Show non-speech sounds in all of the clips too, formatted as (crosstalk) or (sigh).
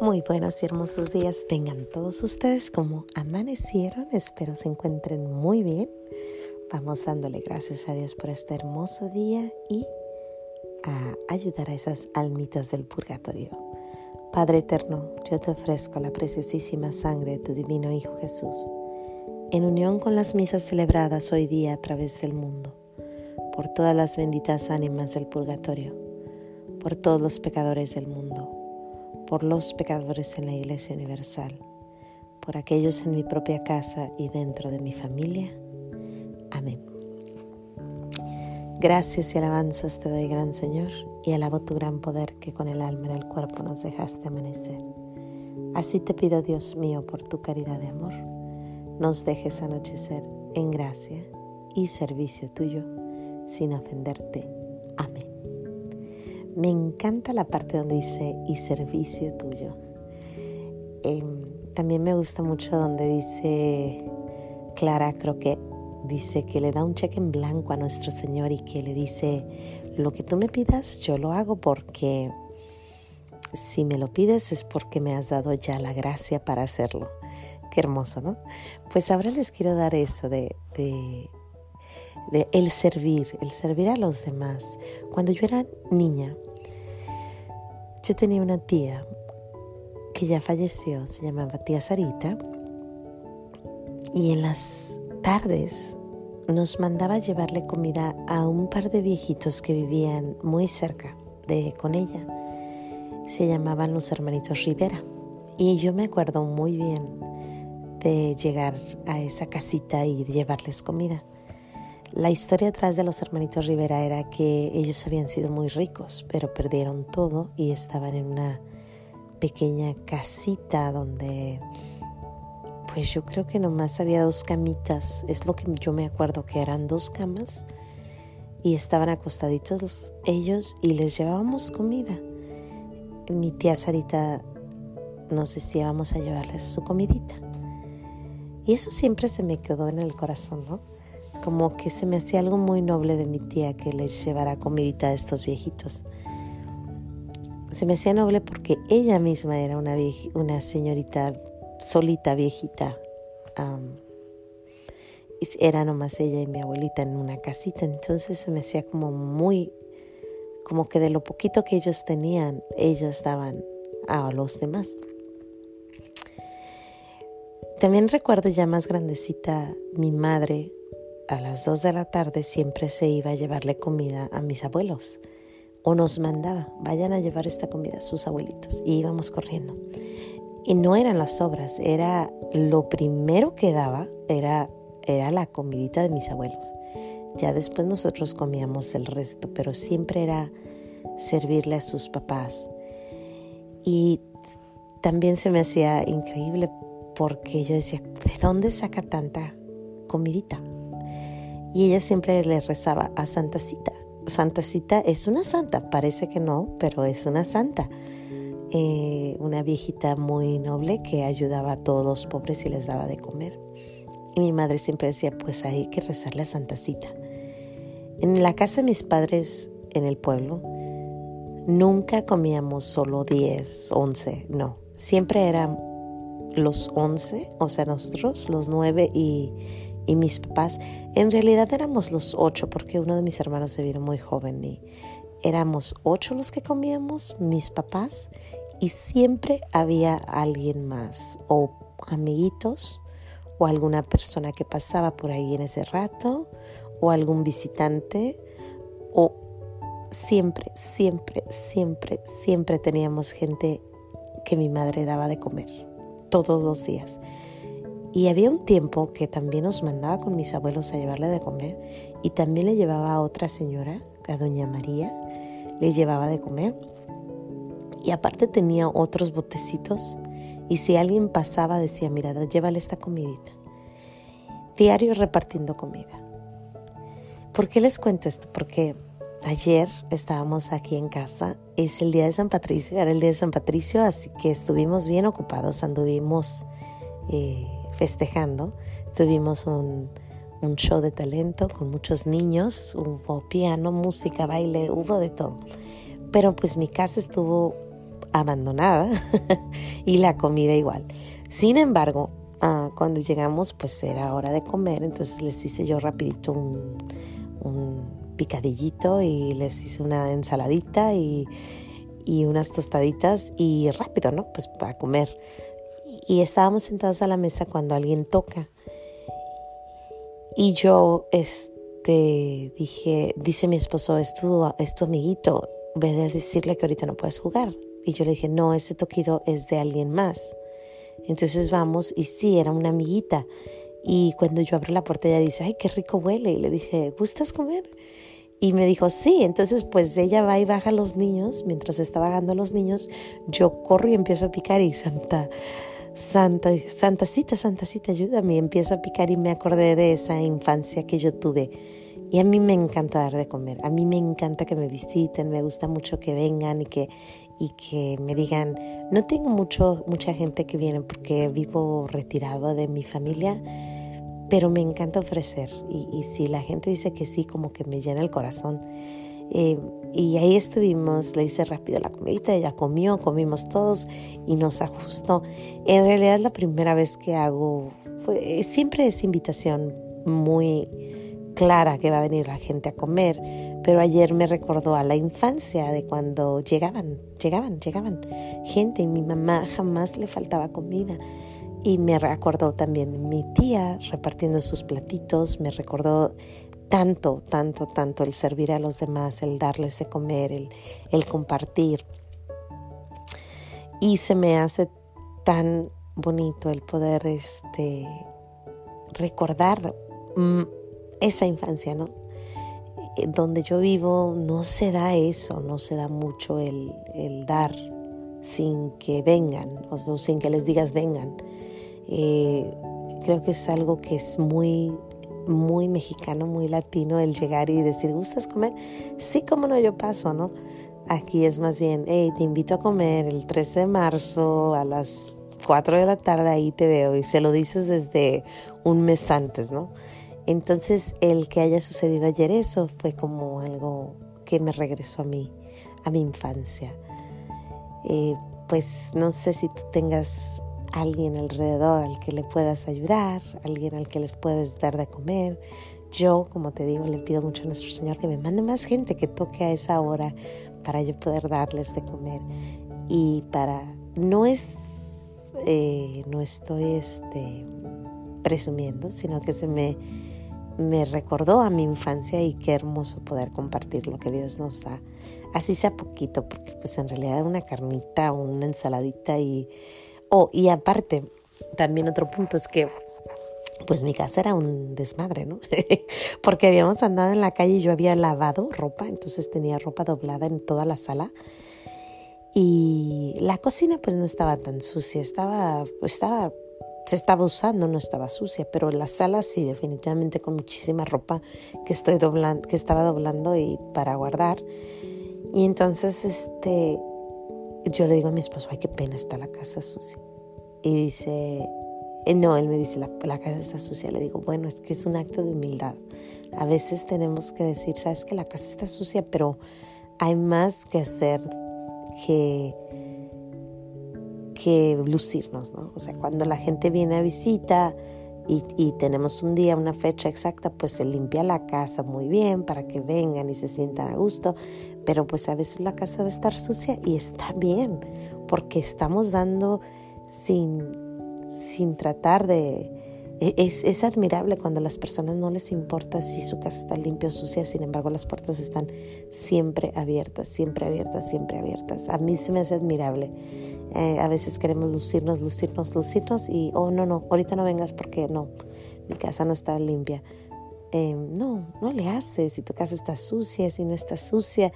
Muy buenos y hermosos días tengan todos ustedes como amanecieron. Espero se encuentren muy bien. Vamos dándole gracias a Dios por este hermoso día y a ayudar a esas almitas del purgatorio. Padre eterno, yo te ofrezco la preciosísima sangre de tu divino Hijo Jesús, en unión con las misas celebradas hoy día a través del mundo, por todas las benditas ánimas del purgatorio, por todos los pecadores del mundo por los pecadores en la Iglesia Universal, por aquellos en mi propia casa y dentro de mi familia. Amén. Gracias y alabanzas te doy, gran Señor, y alabo tu gran poder que con el alma en el cuerpo nos dejaste amanecer. Así te pido, Dios mío, por tu caridad de amor, nos dejes anochecer en gracia y servicio tuyo, sin ofenderte. Amén. Me encanta la parte donde dice y servicio tuyo. Em, también me gusta mucho donde dice Clara, creo que dice que le da un cheque en blanco a nuestro Señor y que le dice, lo que tú me pidas, yo lo hago porque si me lo pides es porque me has dado ya la gracia para hacerlo. Qué hermoso, ¿no? Pues ahora les quiero dar eso de, de, de el servir, el servir a los demás. Cuando yo era niña, yo tenía una tía que ya falleció, se llamaba tía Sarita, y en las tardes nos mandaba llevarle comida a un par de viejitos que vivían muy cerca de con ella. Se llamaban los hermanitos Rivera. Y yo me acuerdo muy bien de llegar a esa casita y llevarles comida. La historia atrás de los hermanitos Rivera era que ellos habían sido muy ricos, pero perdieron todo y estaban en una pequeña casita donde pues yo creo que nomás había dos camitas, es lo que yo me acuerdo que eran dos camas y estaban acostaditos ellos y les llevábamos comida. Mi tía Sarita nos decía vamos a llevarles su comidita. Y eso siempre se me quedó en el corazón, ¿no? Como que se me hacía algo muy noble de mi tía que les llevara comidita a estos viejitos. Se me hacía noble porque ella misma era una, una señorita solita, viejita. era nomás ella y mi abuelita en una casita, entonces se me hacía como muy, como que de lo poquito que ellos tenían, ellos daban a los demás. También recuerdo ya más grandecita mi madre a las dos de la tarde siempre se iba a llevarle comida a mis abuelos o nos mandaba, vayan a llevar esta comida a sus abuelitos y íbamos corriendo. Y no eran las sobras, era lo primero que daba, era, era la comidita de mis abuelos. Ya después nosotros comíamos el resto, pero siempre era servirle a sus papás. Y también se me hacía increíble porque yo decía, ¿de dónde saca tanta comidita? Y ella siempre le rezaba a Santa Cita. Santa Cita es una santa, parece que no, pero es una santa. Eh, una viejita muy noble que ayudaba a todos los pobres y les daba de comer. Y mi madre siempre decía, pues hay que rezarle a Santa Cita. En la casa de mis padres en el pueblo, nunca comíamos solo 10, 11, no. Siempre eran los 11, o sea, nosotros, los 9 y, y mis papás. En realidad éramos los ocho porque uno de mis hermanos se vino muy joven y éramos ocho los que comíamos, mis papás, y siempre había alguien más o amiguitos o alguna persona que pasaba por ahí en ese rato o algún visitante o siempre, siempre, siempre, siempre teníamos gente que mi madre daba de comer todos los días. Y había un tiempo que también nos mandaba con mis abuelos a llevarle de comer y también le llevaba a otra señora, a doña María, le llevaba de comer. Y aparte tenía otros botecitos y si alguien pasaba decía, mira, llévale esta comidita. Diario repartiendo comida. ¿Por qué les cuento esto? Porque ayer estábamos aquí en casa, es el día de San Patricio, era el día de San Patricio, así que estuvimos bien ocupados, anduvimos... Eh, festejando. Tuvimos un, show de talento con muchos niños, hubo piano, música, baile, hubo de todo. Pero pues mi casa estuvo abandonada (laughs) y la comida igual. Sin embargo, ah, cuando llegamos pues era hora de comer, entonces les hice yo rapidito un, un picadillito y les hice una ensaladita y, y unas tostaditas y rápido, ¿no? Pues para comer. Y estábamos sentados a la mesa cuando alguien toca. Y yo este, dije, dice mi esposo, es tu, es tu amiguito, ve a decirle que ahorita no puedes jugar. Y yo le dije, no, ese toquido es de alguien más. Entonces vamos y sí, era una amiguita. Y cuando yo abro la puerta ella dice, ay, qué rico huele. Y le dije, ¿gustas comer? Y me dijo, sí, entonces pues ella va y baja a los niños, mientras está bajando a los niños, yo corro y empiezo a picar y Santa, Santa, Santacita, Santacita, ayúdame, y empiezo a picar y me acordé de esa infancia que yo tuve. Y a mí me encanta dar de comer, a mí me encanta que me visiten, me gusta mucho que vengan y que, y que me digan, no tengo mucho, mucha gente que viene porque vivo retirado de mi familia, pero me encanta ofrecer y, si la gente dice que sí, como que me llena el corazón. Eh, y ahí estuvimos, le hice rápido la comidita, ella comió, comimos todos y nos ajustó. En realidad es la primera vez que hago, siempre es invitación muy clara que va a venir la gente a comer, pero ayer me recordó a la infancia de cuando llegaban, llegaban, llegaban gente y mi mamá jamás le faltaba comida. Y me recordó también mi tía repartiendo sus platitos, me recordó tanto, tanto, tanto el servir a los demás, el darles de comer, el, el compartir. Y se me hace tan bonito el poder este, recordar mm, esa infancia, ¿no? Eh, donde yo vivo no se da eso, no se da mucho el, el dar sin que vengan o sin que les digas vengan. Eh, creo que es algo que es muy, muy mexicano, muy latino el llegar y decir, ¿gustas comer? Sí, como no, yo paso, ¿no? Aquí es más bien, hey, te invito a comer el 13 de marzo a las 4 de la tarde, ahí te veo y se lo dices desde un mes antes, ¿no? Entonces, el que haya sucedido ayer eso fue como algo que me regresó a mí, a mi infancia. Eh, pues no sé si tú tengas alguien alrededor al que le puedas ayudar, alguien al que les puedes dar de comer. Yo, como te digo, le pido mucho a nuestro Señor que me mande más gente que toque a esa hora para yo poder darles de comer. Y para, no es, eh, no estoy este, presumiendo, sino que se me, me recordó a mi infancia y qué hermoso poder compartir lo que Dios nos da. Así sea poquito, porque pues en realidad una carnita, una ensaladita y Oh, y aparte, también otro punto es que pues mi casa era un desmadre, ¿no? (laughs) Porque habíamos andado en la calle y yo había lavado ropa, entonces tenía ropa doblada en toda la sala. Y la cocina pues no estaba tan sucia, estaba, estaba, se estaba usando, no estaba sucia, pero la sala sí, definitivamente con muchísima ropa que estoy doblando, que estaba doblando y para guardar. Y entonces, este, yo le digo a mi esposo, ay, qué pena está la casa sucia. Y dice, eh, no, él me dice, la, la, casa está sucia. Le digo, bueno, es que es un acto de humildad. A veces tenemos que decir, sabes que la casa está sucia, pero hay más que hacer que, que lucirnos, ¿no? O sea, cuando la gente viene a visita y, y tenemos un día, una fecha exacta, pues se limpia la casa muy bien para que vengan y se sientan a gusto, pero pues a veces la casa va a estar sucia y está bien, porque estamos dando sin, sin tratar de... E, es, es, admirable cuando a las personas no les importa si su casa está limpia o sucia, sin embargo las puertas están siempre abiertas, siempre abiertas, siempre abiertas. A mí se me hace admirable. Eh, a veces queremos lucirnos, lucirnos, lucirnos y, oh, no, no, ahorita no vengas porque no, mi casa no está limpia. Em, no, no le haces. Si tu casa está sucia, si no está sucia,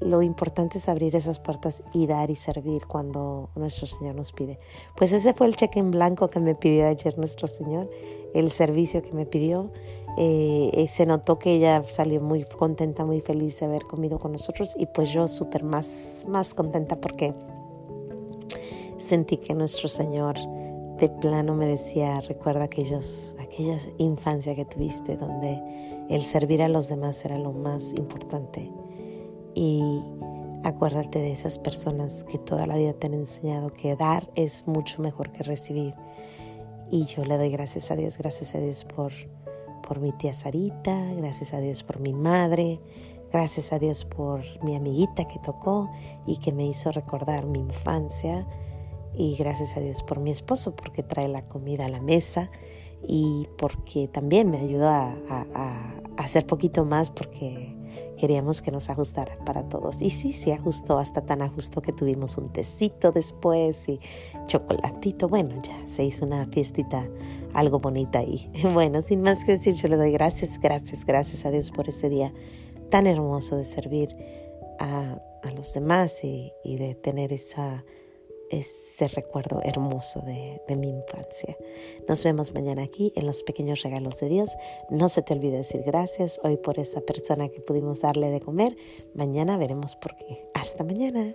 lo importante es abrir esas puertas y dar y servir cuando nuestro Señor nos pide. Pues ese fue el cheque en blanco que me pidió ayer nuestro Señor, el servicio que me pidió. Eh, eh, se notó que ella salió muy contenta, muy feliz de haber comido con nosotros y pues yo súper más, más contenta porque sentí que nuestro Señor de plano me decía, recuerda aquellos, aquella infancia que tuviste donde el servir a los demás era lo más importante. Y Acuérdate de esas personas que toda la vida te han enseñado que dar es mucho mejor que recibir. Y yo le doy gracias a Dios, gracias a Dios por, por mi tía Sarita, gracias a Dios por mi madre, gracias a Dios por mi amiguita que tocó y que me hizo recordar mi infancia. Y gracias a Dios por mi esposo porque trae la comida a la mesa y porque también me ayudó a, hacer poquito más porque queríamos que nos ajustara para todos. Y sí, se ajustó, hasta tan ajustó que tuvimos un tecito después y chocolatito. Bueno, ya se hizo una fiestita algo bonita ahí. (laughs) Bueno, sin más que decir, yo le doy gracias, gracias, gracias a Dios por ese día tan hermoso de servir a, los demás y de tener esa ese recuerdo hermoso de, mi infancia. Nos vemos mañana aquí en los pequeños regalos de Dios. No se te olvide decir gracias hoy por esa persona que pudimos darle de comer. Mañana veremos por qué. Hasta mañana.